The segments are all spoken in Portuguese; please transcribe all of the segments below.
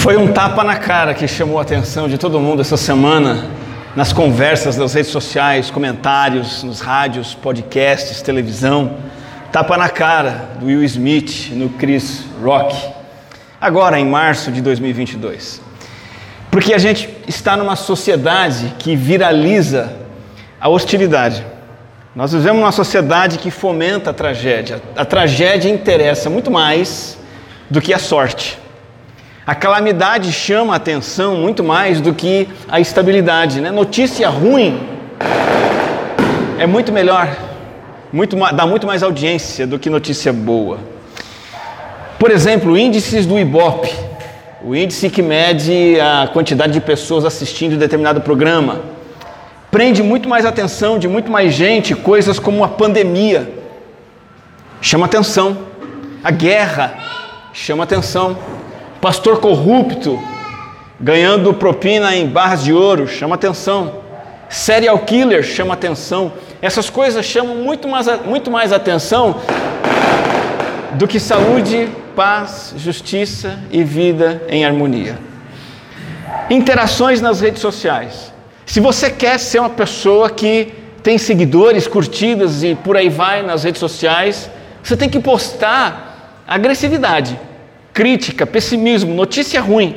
Foi um tapa na cara que chamou a atenção de todo mundo essa semana, nas conversas das redes sociais, comentários, nos rádios, podcasts, televisão. Tapa na cara do Will Smith no Chris Rock, agora em março de 2022. Porque a gente está numa sociedade que viraliza a hostilidade. Nós vivemos numa sociedade que fomenta a tragédia. A tragédia interessa muito mais do que a sorte. A calamidade chama a atenção muito mais do que a estabilidade. Né? Notícia ruim é muito melhor, muito, dá muito mais audiência do que notícia boa. Por exemplo, índices do Ibope, o índice que mede a quantidade de pessoas assistindo determinado programa, prende muito mais atenção de muito mais gente coisas como a pandemia. Chama atenção. A guerra chama atenção pastor corrupto ganhando propina em barras de ouro, chama atenção. Serial killer chama atenção. Essas coisas chamam muito mais, muito mais atenção do que saúde, paz, justiça e vida em harmonia. Interações nas redes sociais. Se você quer ser uma pessoa que tem seguidores, curtidas e por aí vai nas redes sociais, você tem que postar agressividade crítica, pessimismo, notícia ruim.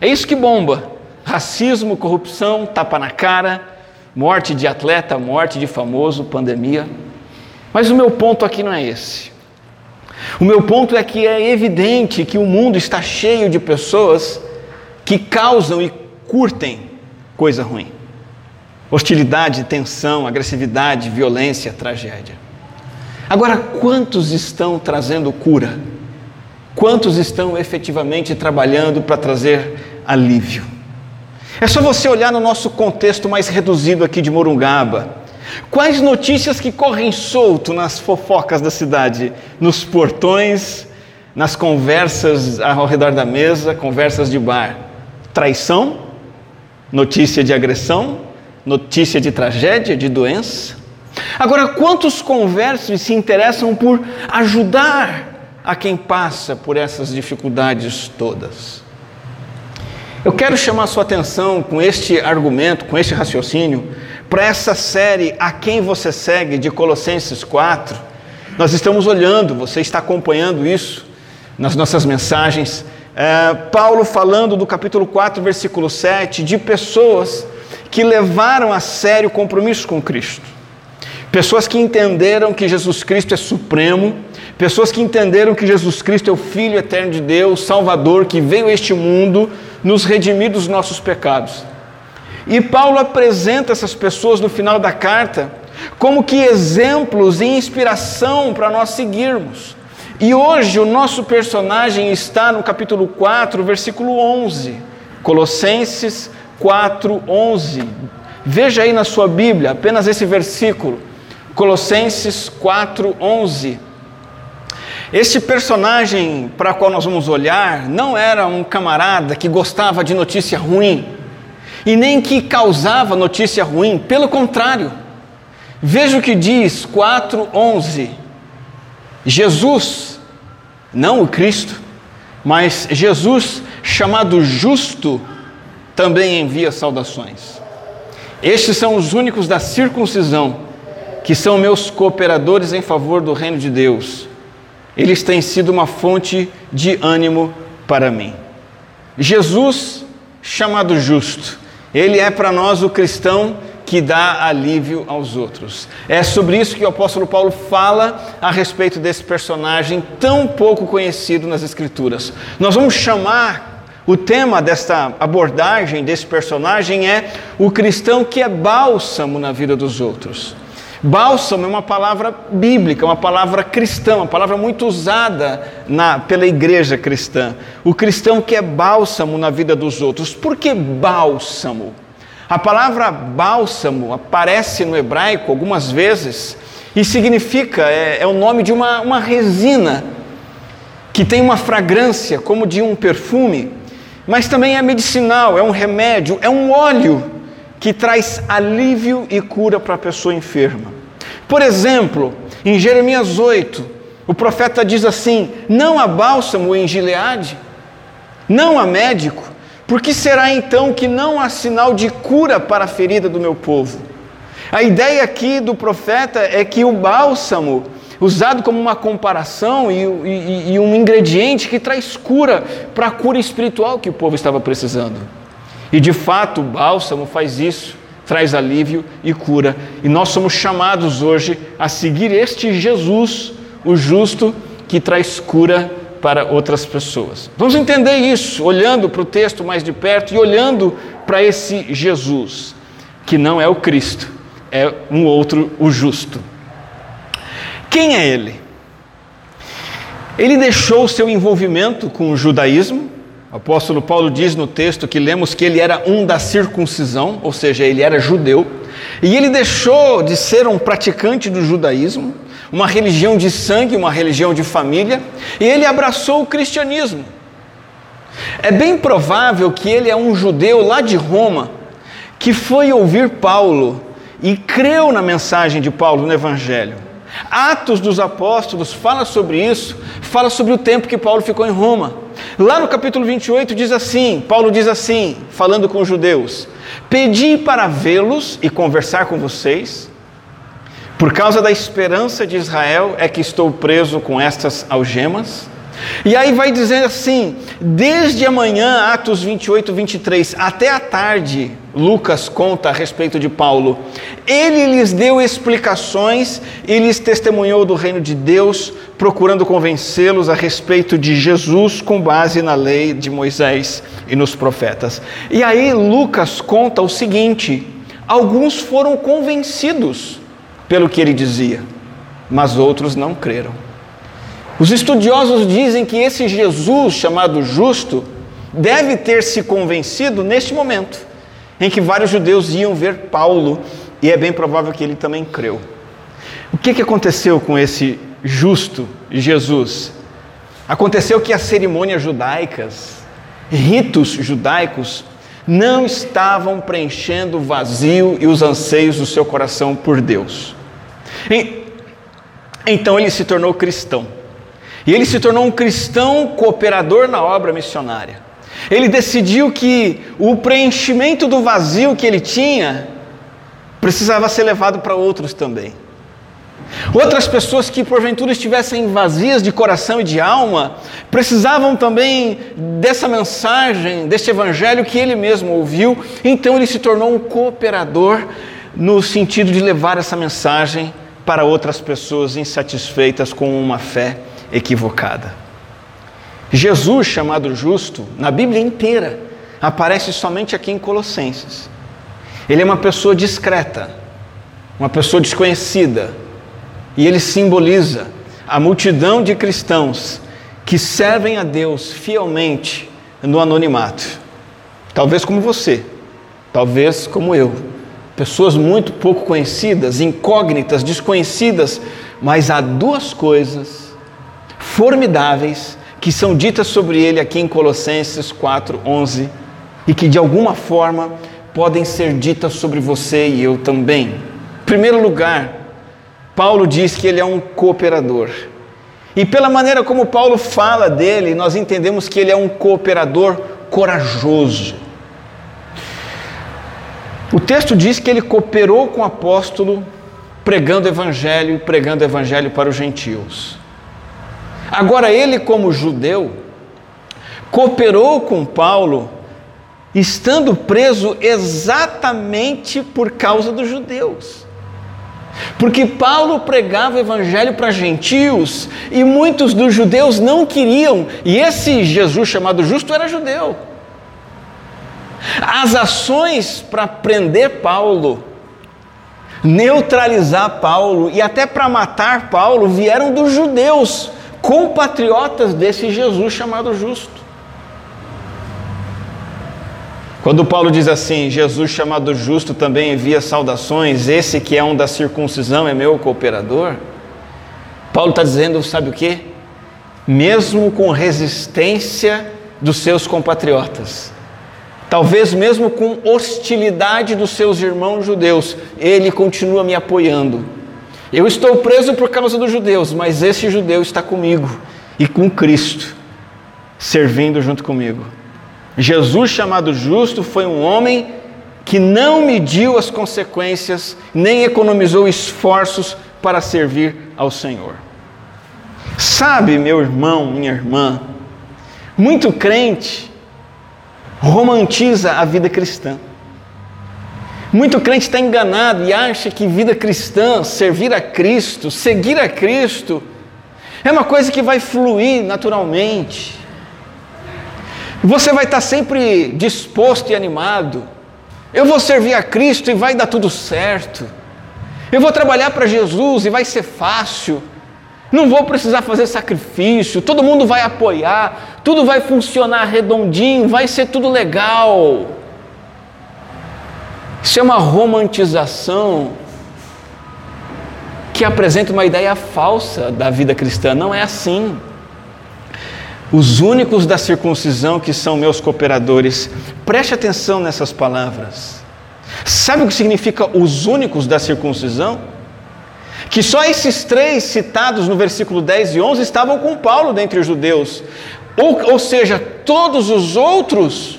É isso que bomba. Racismo, corrupção, tapa na cara, morte de atleta, morte de famoso, pandemia. Mas o meu ponto aqui não é esse. O meu ponto é que é evidente que o mundo está cheio de pessoas que causam e curtem coisa ruim. Hostilidade, tensão, agressividade, violência, tragédia. Agora, quantos estão trazendo cura? Quantos estão efetivamente trabalhando para trazer alívio? É só você olhar no nosso contexto mais reduzido aqui de Morungaba. Quais notícias que correm solto nas fofocas da cidade, nos portões, nas conversas ao redor da mesa, conversas de bar? Traição? Notícia de agressão? Notícia de tragédia, de doença? Agora, quantos conversos se interessam por ajudar a quem passa por essas dificuldades todas. Eu quero chamar sua atenção com este argumento, com este raciocínio, para essa série A Quem Você Segue de Colossenses 4. Nós estamos olhando, você está acompanhando isso nas nossas mensagens. É, Paulo falando do capítulo 4, versículo 7, de pessoas que levaram a sério o compromisso com Cristo. Pessoas que entenderam que Jesus Cristo é supremo, pessoas que entenderam que Jesus Cristo é o Filho eterno de Deus, Salvador, que veio a este mundo nos redimir dos nossos pecados. E Paulo apresenta essas pessoas no final da carta como que exemplos e inspiração para nós seguirmos. E hoje o nosso personagem está no capítulo 4, versículo 11. Colossenses 4, 11. Veja aí na sua Bíblia apenas esse versículo. Colossenses 4:11. Este personagem para qual nós vamos olhar não era um camarada que gostava de notícia ruim e nem que causava notícia ruim, pelo contrário. Veja o que diz 4:11. Jesus, não o Cristo, mas Jesus, chamado justo, também envia saudações. Estes são os únicos da circuncisão que são meus cooperadores em favor do reino de Deus. Eles têm sido uma fonte de ânimo para mim. Jesus, chamado justo, ele é para nós o cristão que dá alívio aos outros. É sobre isso que o apóstolo Paulo fala a respeito desse personagem tão pouco conhecido nas Escrituras. Nós vamos chamar o tema desta abordagem desse personagem é o cristão que é bálsamo na vida dos outros. Bálsamo é uma palavra bíblica, uma palavra cristã, uma palavra muito usada na, pela igreja cristã. O cristão que é bálsamo na vida dos outros. Por que bálsamo? A palavra bálsamo aparece no hebraico algumas vezes e significa, é, é o nome de uma, uma resina que tem uma fragrância como de um perfume, mas também é medicinal, é um remédio, é um óleo que traz alívio e cura para a pessoa enferma. Por exemplo, em Jeremias 8, o profeta diz assim: Não há bálsamo em Gileade? não há médico, por que será então que não há sinal de cura para a ferida do meu povo? A ideia aqui do profeta é que o bálsamo, usado como uma comparação e, e, e um ingrediente que traz cura para a cura espiritual que o povo estava precisando. E de fato, o bálsamo faz isso, traz alívio e cura. E nós somos chamados hoje a seguir este Jesus, o justo, que traz cura para outras pessoas. Vamos entender isso olhando para o texto mais de perto e olhando para esse Jesus, que não é o Cristo, é um outro, o justo. Quem é ele? Ele deixou seu envolvimento com o judaísmo. O apóstolo Paulo diz no texto que lemos que ele era um da circuncisão, ou seja, ele era judeu. E ele deixou de ser um praticante do judaísmo uma religião de sangue, uma religião de família, e ele abraçou o cristianismo. É bem provável que ele é um judeu lá de Roma que foi ouvir Paulo e creu na mensagem de Paulo no Evangelho. Atos dos Apóstolos fala sobre isso, fala sobre o tempo que Paulo ficou em Roma. Lá no capítulo 28 diz assim: Paulo diz assim, falando com os judeus: Pedi para vê-los e conversar com vocês, por causa da esperança de Israel é que estou preso com estas algemas. E aí vai dizer assim: desde amanhã, Atos 28, 23, até a tarde, Lucas conta a respeito de Paulo. Ele lhes deu explicações e lhes testemunhou do reino de Deus, procurando convencê-los a respeito de Jesus com base na lei de Moisés e nos profetas. E aí Lucas conta o seguinte: alguns foram convencidos pelo que ele dizia, mas outros não creram. Os estudiosos dizem que esse Jesus, chamado justo, deve ter se convencido neste momento, em que vários judeus iam ver Paulo, e é bem provável que ele também creu. O que, que aconteceu com esse justo Jesus? Aconteceu que as cerimônias judaicas, ritos judaicos, não estavam preenchendo o vazio e os anseios do seu coração por Deus. Então ele se tornou cristão. E ele se tornou um cristão cooperador na obra missionária. Ele decidiu que o preenchimento do vazio que ele tinha precisava ser levado para outros também. Outras pessoas que porventura estivessem vazias de coração e de alma, precisavam também dessa mensagem, deste evangelho que ele mesmo ouviu, então ele se tornou um cooperador no sentido de levar essa mensagem para outras pessoas insatisfeitas com uma fé equivocada. Jesus, chamado justo, na Bíblia inteira, aparece somente aqui em Colossenses. Ele é uma pessoa discreta, uma pessoa desconhecida, e ele simboliza a multidão de cristãos que servem a Deus fielmente no anonimato. Talvez como você, talvez como eu pessoas muito pouco conhecidas, incógnitas, desconhecidas, mas há duas coisas formidáveis que são ditas sobre ele aqui em Colossenses 4:11 e que de alguma forma podem ser ditas sobre você e eu também. Em primeiro lugar, Paulo diz que ele é um cooperador. E pela maneira como Paulo fala dele, nós entendemos que ele é um cooperador corajoso. O texto diz que ele cooperou com o apóstolo pregando o evangelho, pregando o evangelho para os gentios. Agora ele como judeu cooperou com Paulo estando preso exatamente por causa dos judeus. Porque Paulo pregava o evangelho para gentios e muitos dos judeus não queriam, e esse Jesus chamado justo era judeu. As ações para prender Paulo, neutralizar Paulo e até para matar Paulo vieram dos judeus, compatriotas desse Jesus chamado justo. Quando Paulo diz assim, Jesus chamado justo também envia saudações, esse que é um da circuncisão é meu cooperador. Paulo está dizendo, sabe o que? Mesmo com resistência dos seus compatriotas, talvez mesmo com hostilidade dos seus irmãos judeus, ele continua me apoiando. Eu estou preso por causa dos judeus, mas esse judeu está comigo e com Cristo. servindo junto comigo. Jesus, chamado justo, foi um homem que não mediu as consequências, nem economizou esforços para servir ao Senhor. Sabe, meu irmão, minha irmã, muito crente romantiza a vida cristã. Muito crente está enganado e acha que vida cristã, servir a Cristo, seguir a Cristo, é uma coisa que vai fluir naturalmente. Você vai estar sempre disposto e animado. Eu vou servir a Cristo e vai dar tudo certo. Eu vou trabalhar para Jesus e vai ser fácil. Não vou precisar fazer sacrifício, todo mundo vai apoiar, tudo vai funcionar redondinho, vai ser tudo legal. Isso é uma romantização que apresenta uma ideia falsa da vida cristã. Não é assim. Os únicos da circuncisão que são meus cooperadores, preste atenção nessas palavras. Sabe o que significa os únicos da circuncisão? Que só esses três citados no versículo 10 e 11 estavam com Paulo dentre os judeus. Ou, ou seja, todos os outros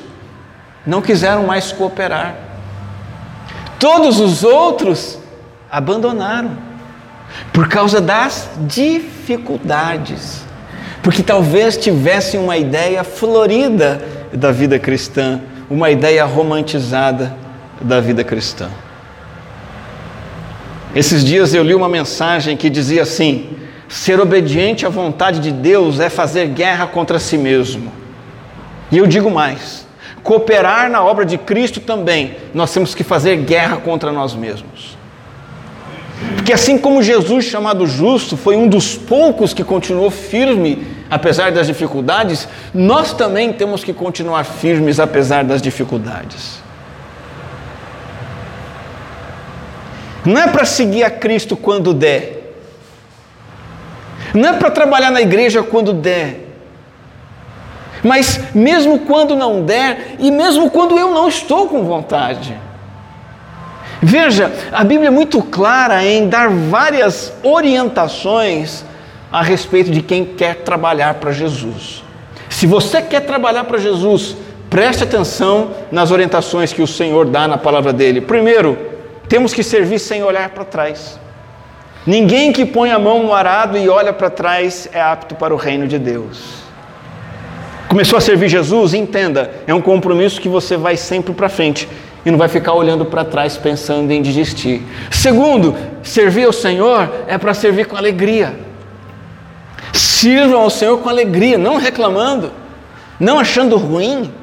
não quiseram mais cooperar. Todos os outros abandonaram por causa das dificuldades porque talvez tivessem uma ideia florida da vida cristã, uma ideia romantizada da vida cristã. Esses dias eu li uma mensagem que dizia assim: ser obediente à vontade de Deus é fazer guerra contra si mesmo. E eu digo mais: cooperar na obra de Cristo também, nós temos que fazer guerra contra nós mesmos. Porque assim como Jesus, chamado justo, foi um dos poucos que continuou firme apesar das dificuldades, nós também temos que continuar firmes apesar das dificuldades. Não é para seguir a Cristo quando der. Não é para trabalhar na igreja quando der. Mas mesmo quando não der, e mesmo quando eu não estou com vontade. Veja, a Bíblia é muito clara em dar várias orientações a respeito de quem quer trabalhar para Jesus. Se você quer trabalhar para Jesus, preste atenção nas orientações que o Senhor dá na palavra dele. Primeiro, temos que servir sem olhar para trás. Ninguém que põe a mão no arado e olha para trás é apto para o reino de Deus. Começou a servir Jesus? Entenda, é um compromisso que você vai sempre para frente e não vai ficar olhando para trás pensando em desistir. Segundo, servir ao Senhor é para servir com alegria. Sirvam ao Senhor com alegria, não reclamando, não achando ruim,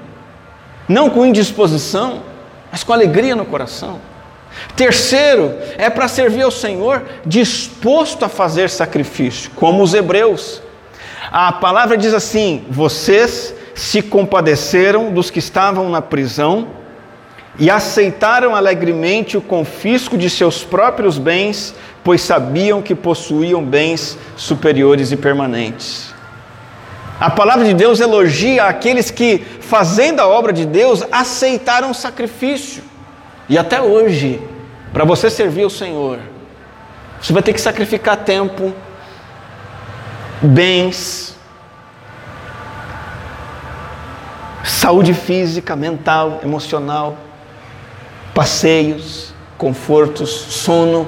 não com indisposição, mas com alegria no coração. Terceiro, é para servir ao Senhor disposto a fazer sacrifício, como os hebreus. A palavra diz assim: vocês se compadeceram dos que estavam na prisão e aceitaram alegremente o confisco de seus próprios bens, pois sabiam que possuíam bens superiores e permanentes. A palavra de Deus elogia aqueles que, fazendo a obra de Deus, aceitaram o sacrifício. E até hoje, para você servir o Senhor, você vai ter que sacrificar tempo, bens, saúde física, mental, emocional passeios, confortos, sono,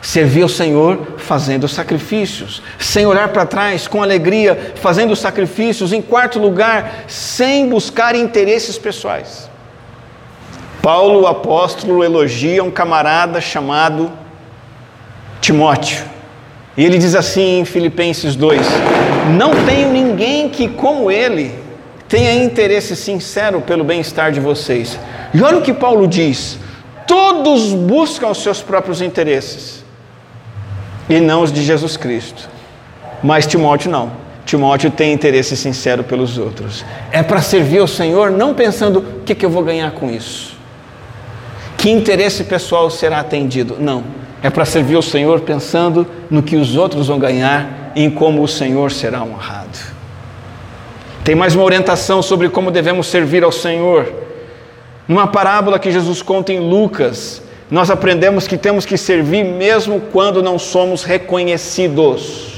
servir ao Senhor fazendo sacrifícios, sem olhar para trás, com alegria, fazendo sacrifícios. Em quarto lugar, sem buscar interesses pessoais. Paulo, o apóstolo, elogia um camarada chamado Timóteo. E ele diz assim em Filipenses 2: Não tenho ninguém que, como ele, tenha interesse sincero pelo bem-estar de vocês e olha o que Paulo diz: todos buscam os seus próprios interesses e não os de Jesus Cristo. Mas Timóteo não. Timóteo tem interesse sincero pelos outros. É para servir ao Senhor, não pensando o que, que eu vou ganhar com isso. Que interesse pessoal será atendido? Não. É para servir ao Senhor pensando no que os outros vão ganhar e em como o Senhor será honrado. Tem mais uma orientação sobre como devemos servir ao Senhor. Numa parábola que Jesus conta em Lucas, nós aprendemos que temos que servir mesmo quando não somos reconhecidos,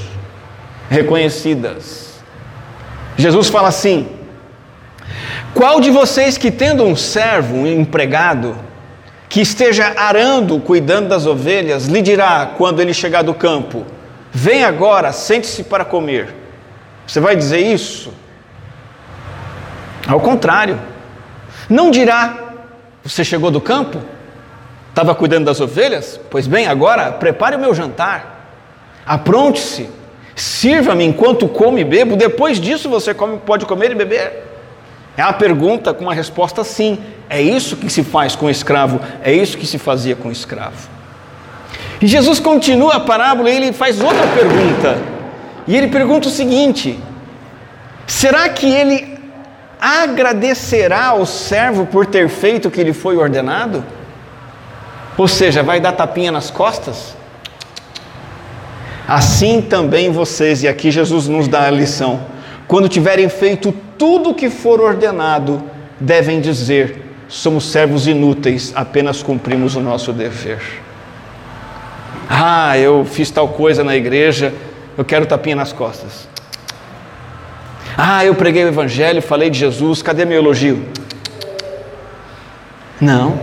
reconhecidas. Jesus fala assim: Qual de vocês que tendo um servo, um empregado, que esteja arando, cuidando das ovelhas, lhe dirá quando ele chegar do campo: Vem agora, sente-se para comer. Você vai dizer isso? Ao contrário, não dirá: Você chegou do campo? Estava cuidando das ovelhas? Pois bem, agora prepare o meu jantar, apronte-se, sirva-me enquanto como e bebo, depois disso você come, pode comer e beber. É uma pergunta com uma resposta sim. É isso que se faz com o escravo, é isso que se fazia com o escravo. E Jesus continua a parábola e ele faz outra pergunta. E ele pergunta o seguinte: será que ele agradecerá ao servo por ter feito o que lhe foi ordenado? Ou seja, vai dar tapinha nas costas? Assim também vocês, e aqui Jesus nos dá a lição, quando tiverem feito tudo que for ordenado, devem dizer: somos servos inúteis, apenas cumprimos o nosso dever. Ah, eu fiz tal coisa na igreja, eu quero tapinha nas costas. Ah, eu preguei o evangelho, falei de Jesus, cadê meu elogio? Não.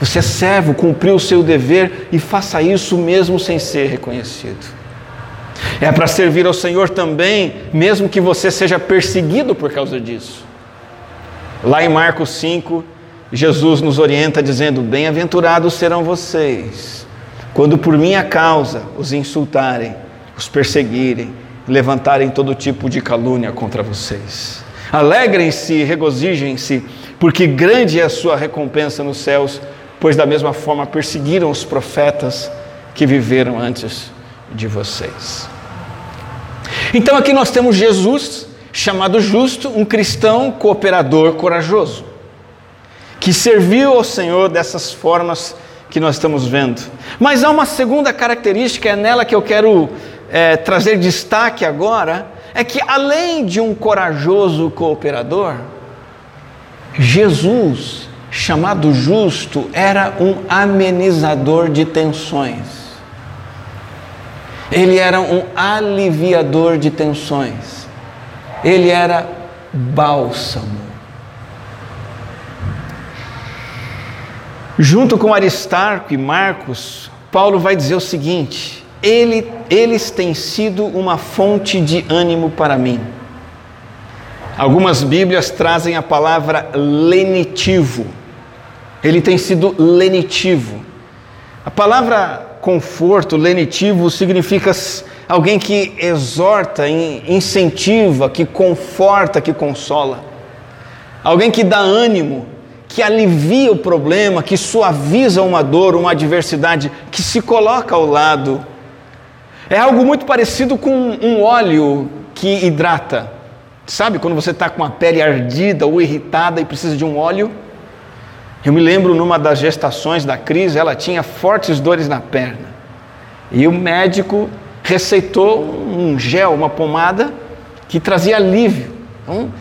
Você é servo, cumpriu o seu dever e faça isso mesmo sem ser reconhecido. É para servir ao Senhor também, mesmo que você seja perseguido por causa disso. Lá em Marcos 5, Jesus nos orienta dizendo: Bem-aventurados serão vocês, quando por minha causa os insultarem, os perseguirem, levantarem todo tipo de calúnia contra vocês. Alegrem-se e regozijem-se, porque grande é a sua recompensa nos céus, pois da mesma forma perseguiram os profetas que viveram antes de vocês. Então aqui nós temos Jesus, chamado justo, um cristão cooperador corajoso, que serviu ao Senhor dessas formas que nós estamos vendo. Mas há uma segunda característica, é nela que eu quero é, trazer destaque agora, é que além de um corajoso cooperador, Jesus, chamado justo, era um amenizador de tensões. Ele era um aliviador de tensões. Ele era bálsamo. Junto com Aristarco e Marcos, Paulo vai dizer o seguinte: ele, eles têm sido uma fonte de ânimo para mim. Algumas Bíblias trazem a palavra lenitivo. Ele tem sido lenitivo. A palavra conforto, lenitivo, significa alguém que exorta, incentiva, que conforta, que consola. Alguém que dá ânimo, que alivia o problema, que suaviza uma dor, uma adversidade, que se coloca ao lado. É algo muito parecido com um óleo que hidrata. Sabe quando você está com a pele ardida ou irritada e precisa de um óleo? Eu me lembro numa das gestações da crise, ela tinha fortes dores na perna. E o médico receitou um gel, uma pomada que trazia alívio. Então,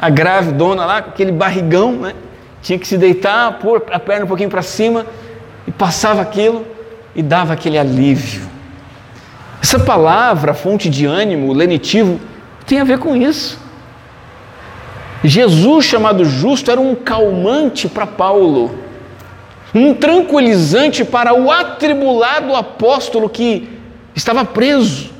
a grave dona lá, com aquele barrigão, né? Tinha que se deitar, pôr a perna um pouquinho para cima e passava aquilo e dava aquele alívio. Essa palavra, fonte de ânimo, lenitivo, tem a ver com isso. Jesus, chamado justo, era um calmante para Paulo, um tranquilizante para o atribulado apóstolo que estava preso,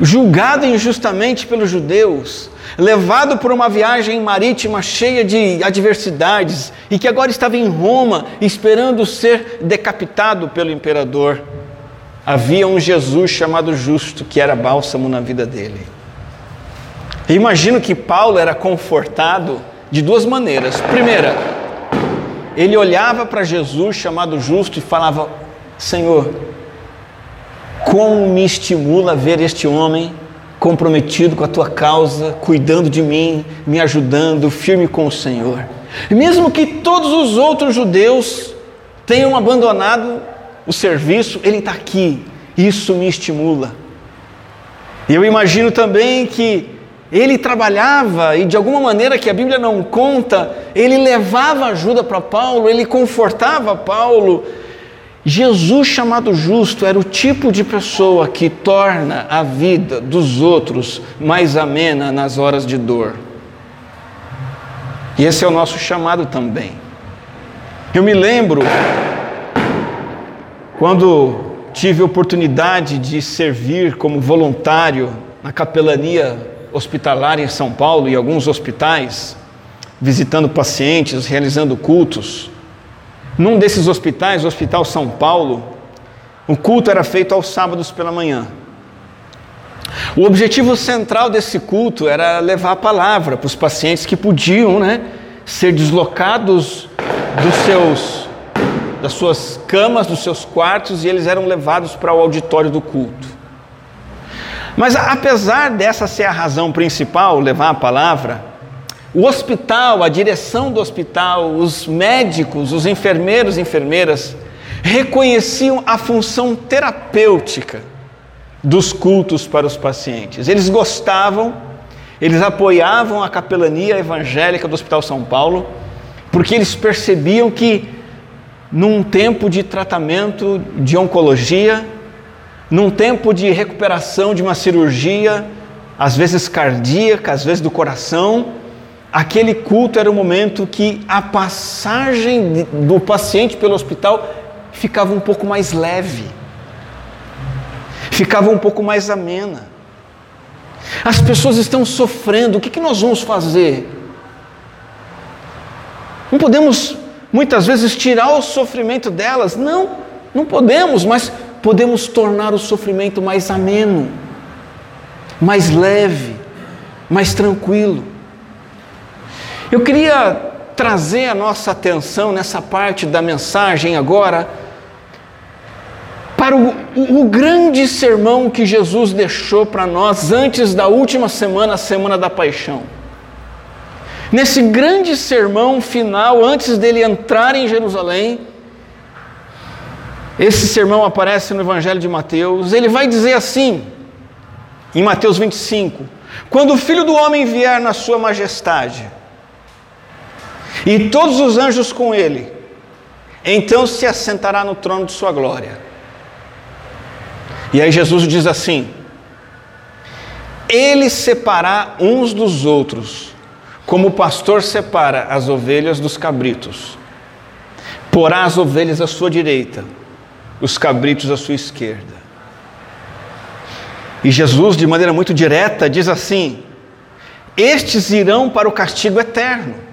julgado injustamente pelos judeus, levado por uma viagem marítima cheia de adversidades e que agora estava em Roma esperando ser decapitado pelo imperador. Havia um Jesus chamado justo que era bálsamo na vida dele. Eu imagino que Paulo era confortado de duas maneiras. Primeira, ele olhava para Jesus, chamado justo, e falava: Senhor, como me estimula ver este homem comprometido com a tua causa, cuidando de mim, me ajudando, firme com o Senhor. Mesmo que todos os outros judeus tenham abandonado o serviço, ele está aqui. Isso me estimula. E eu imagino também que ele trabalhava e de alguma maneira que a Bíblia não conta, ele levava ajuda para Paulo, ele confortava Paulo. Jesus, chamado justo, era o tipo de pessoa que torna a vida dos outros mais amena nas horas de dor. E esse é o nosso chamado também. Eu me lembro quando tive a oportunidade de servir como voluntário na capelania hospitalar em São Paulo e alguns hospitais, visitando pacientes, realizando cultos. Num desses hospitais, o Hospital São Paulo, o culto era feito aos sábados pela manhã. O objetivo central desse culto era levar a palavra para os pacientes que podiam né, ser deslocados dos seus, das suas camas, dos seus quartos, e eles eram levados para o auditório do culto. Mas apesar dessa ser a razão principal, levar a palavra, o hospital, a direção do hospital, os médicos, os enfermeiros e enfermeiras reconheciam a função terapêutica dos cultos para os pacientes. Eles gostavam, eles apoiavam a capelania evangélica do Hospital São Paulo, porque eles percebiam que num tempo de tratamento de oncologia, num tempo de recuperação de uma cirurgia, às vezes cardíaca, às vezes do coração, aquele culto era o momento que a passagem do paciente pelo hospital ficava um pouco mais leve, ficava um pouco mais amena. As pessoas estão sofrendo, o que, nós vamos fazer? Não podemos muitas vezes tirar o sofrimento delas, não, não podemos, mas podemos tornar o sofrimento mais ameno, mais leve, mais tranquilo. Eu queria trazer a nossa atenção nessa parte da mensagem agora para o, o, o, grande sermão que Jesus deixou para nós antes da última semana, a semana da paixão. Nesse grande sermão final, antes dele entrar em Jerusalém, esse sermão aparece no Evangelho de Mateus, ele vai dizer assim, em Mateus 25: Quando o filho do homem vier na sua majestade, e todos os anjos com ele. Então se assentará no trono de sua glória. E aí Jesus diz assim: Ele separar uns dos outros, como o pastor separa as ovelhas dos cabritos. Porá as ovelhas à sua direita, os cabritos à sua esquerda. E Jesus, de maneira muito direta, diz assim: Estes irão para o castigo eterno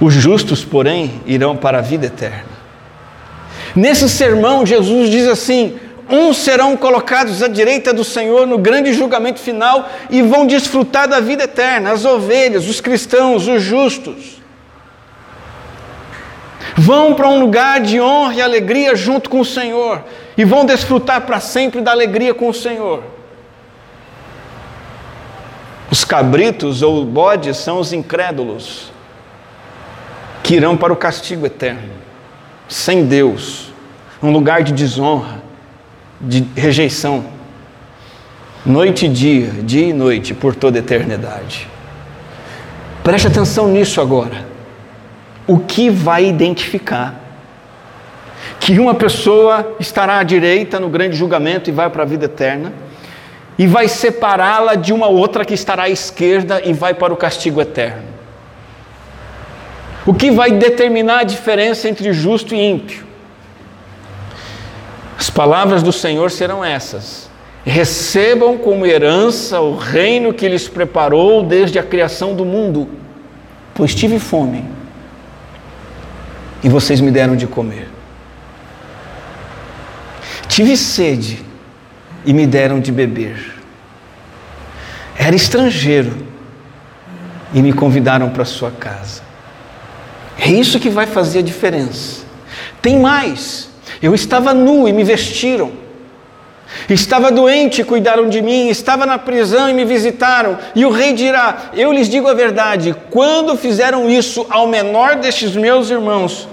Os justos, porém, irão para a vida eterna. Nesse sermão, Jesus diz assim: uns serão colocados à direita do Senhor no grande julgamento final e vão desfrutar da vida eterna, as ovelhas, os cristãos, os justos. Vão para um lugar de honra e alegria junto com o Senhor e vão desfrutar para sempre da alegria com o Senhor. Os cabritos ou bodes são os incrédulos que irão para o castigo eterno, sem Deus, um lugar de desonra, de rejeição, noite e dia, dia e noite, por toda a eternidade. Preste atenção nisso agora. O que vai identificar que uma pessoa estará à direita no grande julgamento e vai para a vida eterna, e vai separá-la de uma outra que estará à esquerda e vai para o castigo eterno? O que vai determinar a diferença entre justo e ímpio? As palavras do Senhor serão essas: recebam como herança o reino que lhes preparou desde a criação do mundo, pois tive fome e vocês me deram de comer. Tive sede e me deram de beber. Era estrangeiro e me convidaram para sua casa. É isso que vai fazer a diferença. Tem mais. Eu estava nu e me vestiram. Estava doente cuidaram de mim, estava na prisão e me visitaram. E o rei dirá: Eu lhes digo a verdade, quando fizeram isso ao menor destes meus irmãos,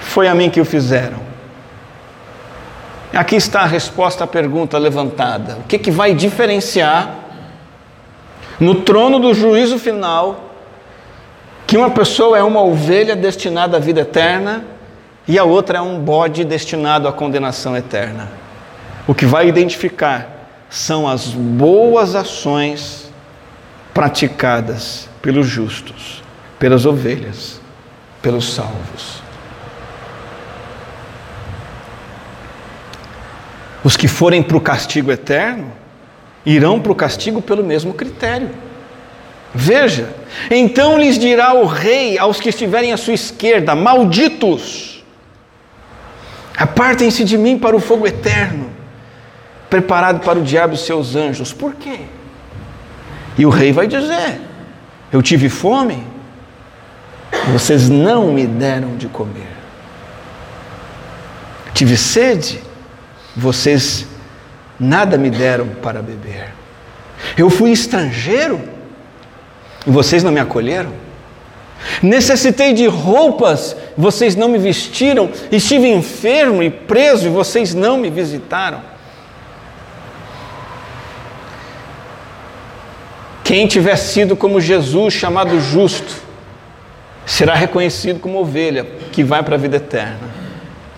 foi a mim que o fizeram. Aqui está a resposta à pergunta levantada: o que, que vai diferenciar no trono do juízo final que uma pessoa é uma ovelha destinada à vida eterna e a outra é um bode destinado à condenação eterna. O que vai identificar são as boas ações praticadas pelos justos, pelas ovelhas, pelos salvos. Os que forem para o castigo eterno irão para o castigo pelo mesmo critério. Veja, então lhes dirá o rei aos que estiverem à sua esquerda: Malditos, apartem-se de mim para o fogo eterno, preparado para o diabo e seus anjos. Por quê? E o rei vai dizer: Eu tive fome, vocês não me deram de comer. Tive sede, vocês nada me deram para beber. Eu fui estrangeiro e vocês não me acolheram. Necessitei de roupas, vocês não me vestiram. Estive enfermo e preso e vocês não me visitaram. Quem tiver sido como Jesus, chamado justo, será reconhecido como ovelha que vai para a vida eterna.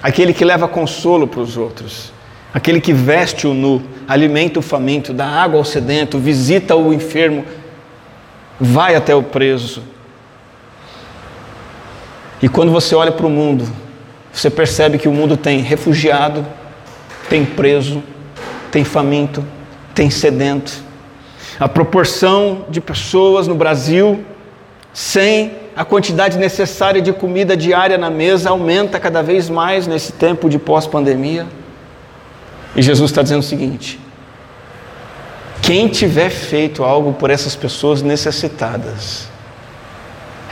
Aquele que leva consolo para os outros, aquele que veste o nu, alimenta o faminto, dá água ao sedento, visita o enfermo, vai até o preso. E quando você olha para o mundo, você percebe que o mundo tem refugiado, tem preso, tem faminto, tem sedento. A proporção de pessoas no Brasil sem a quantidade necessária de comida diária na mesa aumenta cada vez mais nesse tempo de pós-pandemia. E Jesus está dizendo o seguinte: quem tiver feito algo por essas pessoas necessitadas,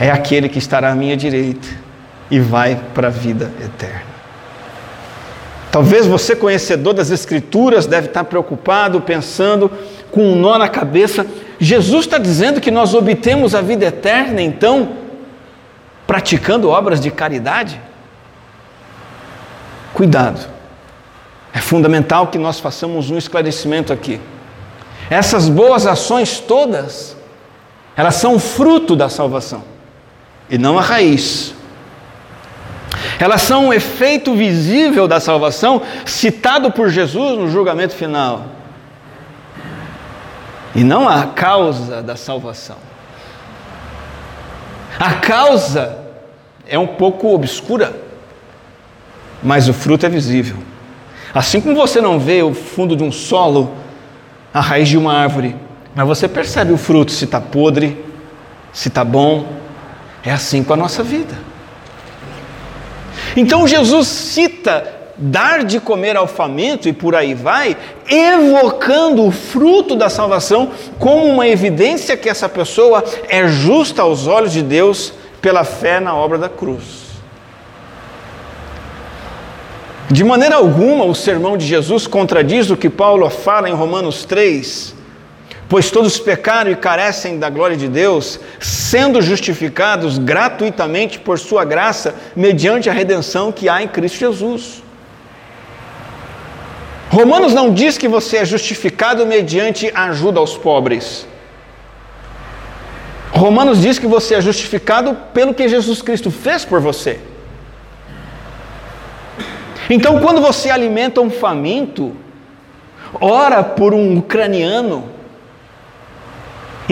é aquele que estará à minha direita e vai para a vida eterna. Talvez você, conhecedor das Escrituras, deve estar preocupado, pensando com um nó na cabeça. Jesus está dizendo que nós obtemos a vida eterna, então, praticando obras de caridade? Cuidado. É fundamental que nós façamos um esclarecimento aqui. Essas boas ações todas, elas são fruto da salvação e não a raiz. Elas são um efeito visível da salvação citado por Jesus no julgamento final. E não a causa da salvação. A causa é um pouco obscura, mas o fruto é visível. Assim como você não vê o fundo de um solo a raiz de uma árvore, mas você percebe o fruto, se está podre, se está bom. É assim com a nossa vida. Então Jesus cita dar de comer ao faminto e por aí vai, evocando o fruto da salvação como uma evidência que essa pessoa é justa aos olhos de Deus pela fé na obra da cruz. De maneira alguma, o sermão de Jesus contradiz o que Paulo fala em Romanos 3, pois todos pecaram e carecem da glória de Deus, sendo justificados gratuitamente por Sua graça, mediante a redenção que há em Cristo Jesus. Romanos não diz que você é justificado mediante a ajuda aos pobres. Romanos diz que você é justificado pelo que Jesus Cristo fez por você. Então, quando você alimenta um faminto, ora por um ucraniano,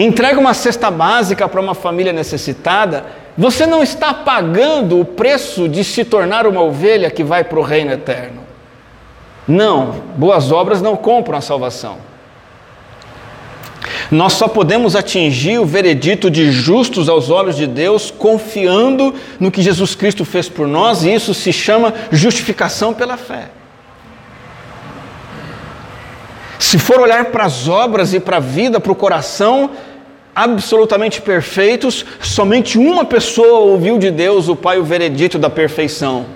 entrega uma cesta básica para uma família necessitada, você não está pagando o preço de se tornar uma ovelha que vai para o reino eterno. Não, boas obras não compram a salvação. Nós só podemos atingir o veredito de justos aos olhos de Deus confiando no que Jesus Cristo fez por nós, e isso se chama justificação pela fé. Se for olhar para as obras e para a vida, para o coração, absolutamente perfeitos, somente uma pessoa ouviu de Deus o Pai o veredito da perfeição.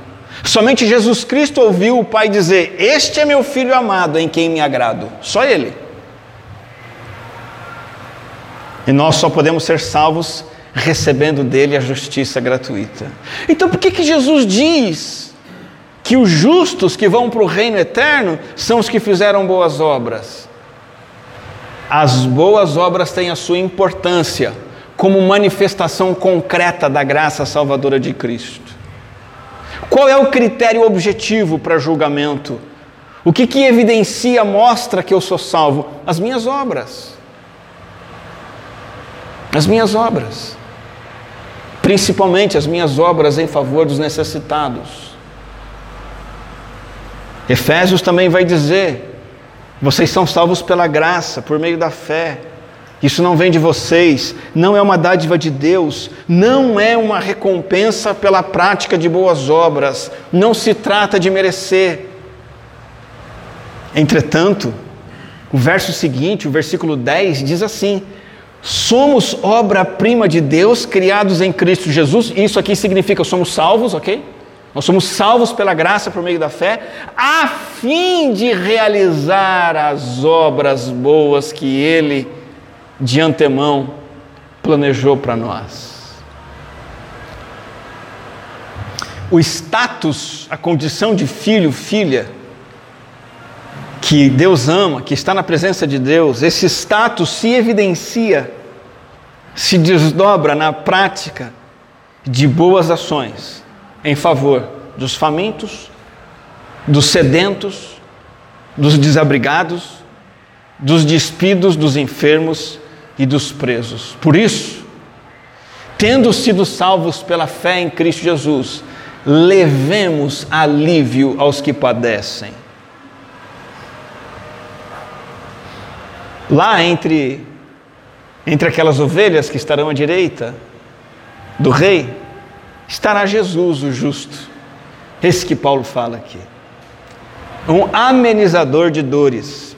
Somente Jesus Cristo ouviu o Pai dizer: Este é meu filho amado em quem me agrado. Só Ele. E nós só podemos ser salvos recebendo dele a justiça gratuita. Então por que, que Jesus diz que os justos que vão para o reino eterno são os que fizeram boas obras? As boas obras têm a sua importância como manifestação concreta da graça salvadora de Cristo. Qual é o critério objetivo para julgamento? O que, que evidencia, mostra que eu sou salvo? As minhas obras. As minhas obras. Principalmente as minhas obras em favor dos necessitados. Efésios também vai dizer: vocês são salvos pela graça, por meio da fé. Isso não vem de vocês, não é uma dádiva de Deus, não é uma recompensa pela prática de boas obras, não se trata de merecer. Entretanto, o verso seguinte, o versículo 10, diz assim: Somos obra-prima de Deus, criados em Cristo Jesus. Isso aqui significa somos salvos, ok? Nós somos salvos pela graça por meio da fé, a fim de realizar as obras boas que Ele de antemão planejou para nós. O status, a condição de filho, filha, que Deus ama, que está na presença de Deus, esse status se evidencia, se desdobra na prática de boas ações em favor dos famintos, dos sedentos, dos desabrigados, dos despidos, dos enfermos e dos presos. Por isso, tendo sido salvos pela fé em Cristo Jesus, levemos alívio aos que padecem. Lá entre entre aquelas ovelhas que estarão à direita do rei, estará Jesus, o justo. Esse que Paulo fala aqui. Um amenizador de dores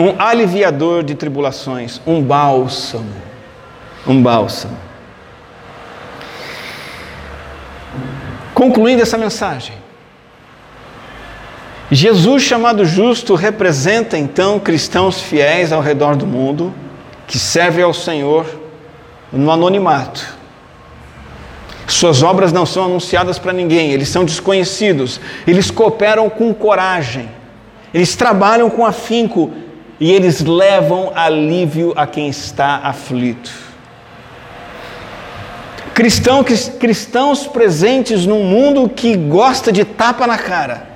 um aliviador de tribulações, um bálsamo. Um bálsamo. Concluindo essa mensagem, Jesus, chamado justo, representa então cristãos fiéis ao redor do mundo que servem ao Senhor no anonimato. Suas obras não são anunciadas para ninguém, eles são desconhecidos, eles cooperam com coragem, eles trabalham com afinco. E eles levam alívio a quem está aflito. Cristão, cristãos presentes num mundo que gosta de tapa na cara,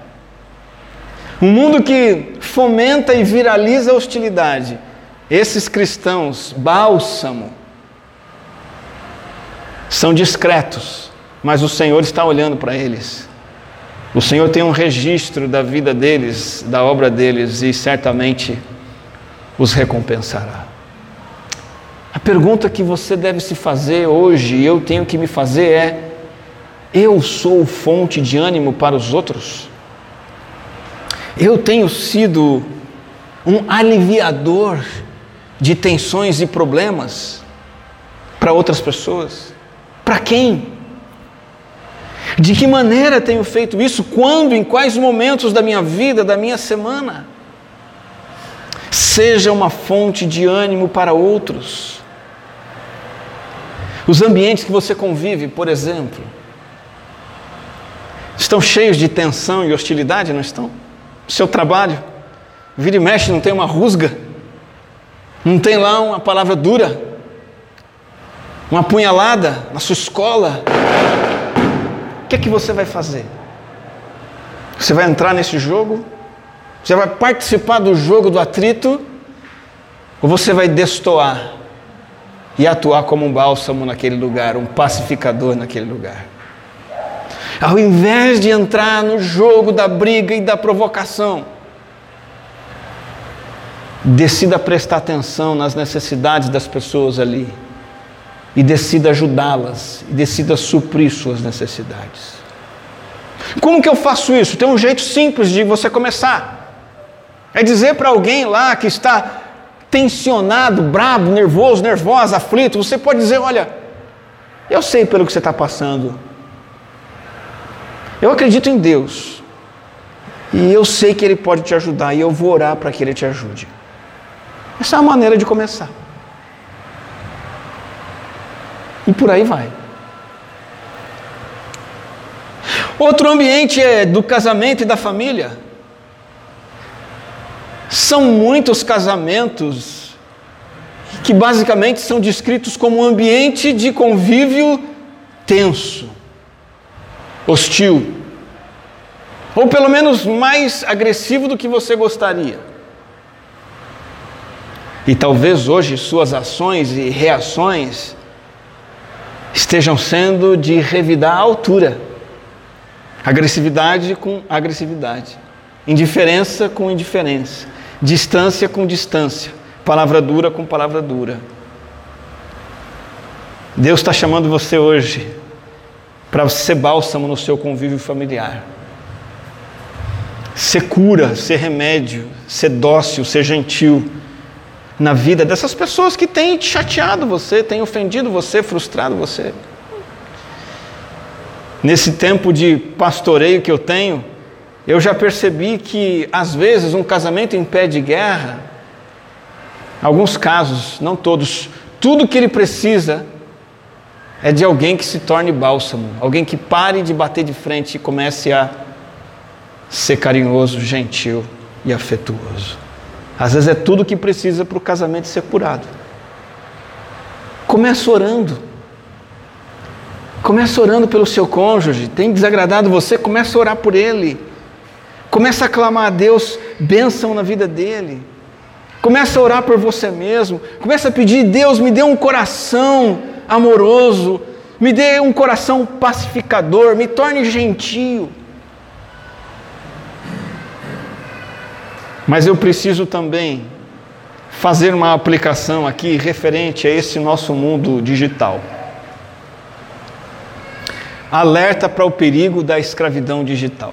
um mundo que fomenta e viraliza a hostilidade. Esses cristãos, bálsamo, são discretos, mas o Senhor está olhando para eles. O Senhor tem um registro da vida deles, da obra deles, e certamente os recompensará. A pergunta que você deve se fazer hoje, e eu tenho que me fazer é: eu sou fonte de ânimo para os outros? Eu tenho sido um aliviador de tensões e problemas para outras pessoas? Para quem? De que maneira tenho feito isso? Quando? Em quais momentos da minha vida, da minha semana? Seja uma fonte de ânimo para outros. Os ambientes que você convive, por exemplo, estão cheios de tensão e hostilidade, não estão? Seu trabalho, vira e mexe, não tem uma rusga, não tem lá uma palavra dura, uma punhalada na sua escola. O que é que você vai fazer? Você vai entrar nesse jogo você vai participar do jogo do atrito ou você vai destoar e atuar como um bálsamo naquele lugar, um pacificador naquele lugar? Ao invés de entrar no jogo da briga e da provocação, decida prestar atenção nas necessidades das pessoas ali e decida ajudá-las e decida suprir suas necessidades. Como que eu faço isso? Tem um jeito simples de você começar. É dizer para alguém lá que está tensionado, brabo, nervoso, nervosa, aflito, você pode dizer: Olha, eu sei pelo que você está passando. Eu acredito em Deus. E eu sei que Ele pode te ajudar. E eu vou orar para que Ele te ajude. Essa é a maneira de começar. E por aí vai. Outro ambiente é do casamento e da família. São muitos casamentos que basicamente são descritos como um ambiente de convívio tenso, hostil, ou pelo menos mais agressivo do que você gostaria. E talvez hoje suas ações e reações estejam sendo de revidar a altura, agressividade com agressividade, indiferença com indiferença, distância com distância. Palavra dura com palavra dura. Deus está chamando você hoje para ser bálsamo no seu convívio familiar. Ser cura, ser remédio, ser dócil, ser gentil na vida dessas pessoas que têm chateado você, têm ofendido você, frustrado você. Nesse tempo de pastoreio que eu tenho, eu já percebi que às vezes um casamento em pé de guerra alguns casos, não todos, tudo que ele precisa é de alguém que se torne bálsamo, alguém que pare de bater de frente e comece a ser carinhoso, gentil e afetuoso. Às vezes é tudo o que precisa para o casamento ser curado. Comece orando. Comece orando pelo seu cônjuge. Tem desagradado você? Comece a orar por ele. Comece a clamar a Deus bênção na vida dele. Começa a orar por você mesmo. Começa a pedir: Deus, me dê um coração amoroso. Me dê um coração pacificador. Me torne gentil. Mas eu preciso também fazer uma aplicação aqui referente a esse nosso mundo digital. Alerta para o perigo da escravidão digital.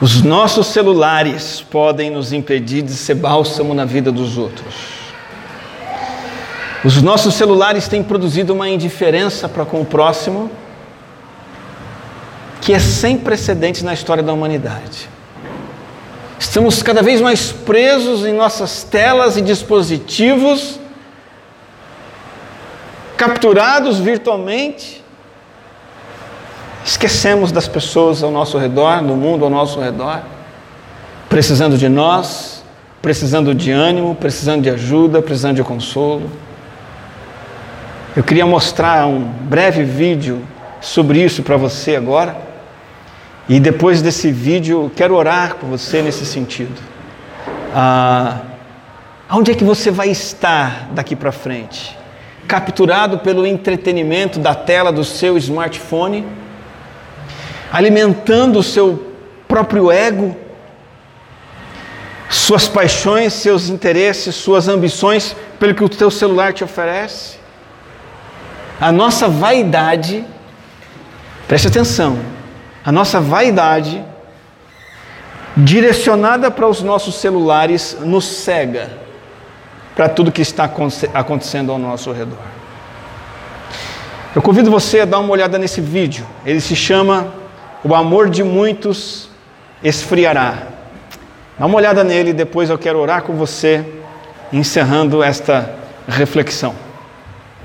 Os nossos celulares podem nos impedir de ser bálsamo na vida dos outros. Os nossos celulares têm produzido uma indiferença para com o próximo que é sem precedentes na história da humanidade. Estamos cada vez mais presos em nossas telas e dispositivos, capturados virtualmente, Esquecemos das pessoas ao nosso redor, do mundo ao nosso redor, precisando de nós, precisando de ânimo, precisando de ajuda, precisando de consolo. Eu queria mostrar um breve vídeo sobre isso para você agora. E depois desse vídeo, quero orar com você nesse sentido. Ah, é que você vai estar daqui para frente? Capturado pelo entretenimento da tela do seu smartphone? alimentando o seu próprio ego, suas paixões, seus interesses, suas ambições, pelo que o teu celular te oferece. A nossa vaidade, preste atenção, a nossa vaidade, direcionada para os nossos celulares, nos cega para tudo que está acontecendo ao nosso redor. Eu convido você a dar uma olhada nesse vídeo. Ele se chama o amor de muitos esfriará. Dá uma olhada nele, depois eu quero orar com você, encerrando esta reflexão.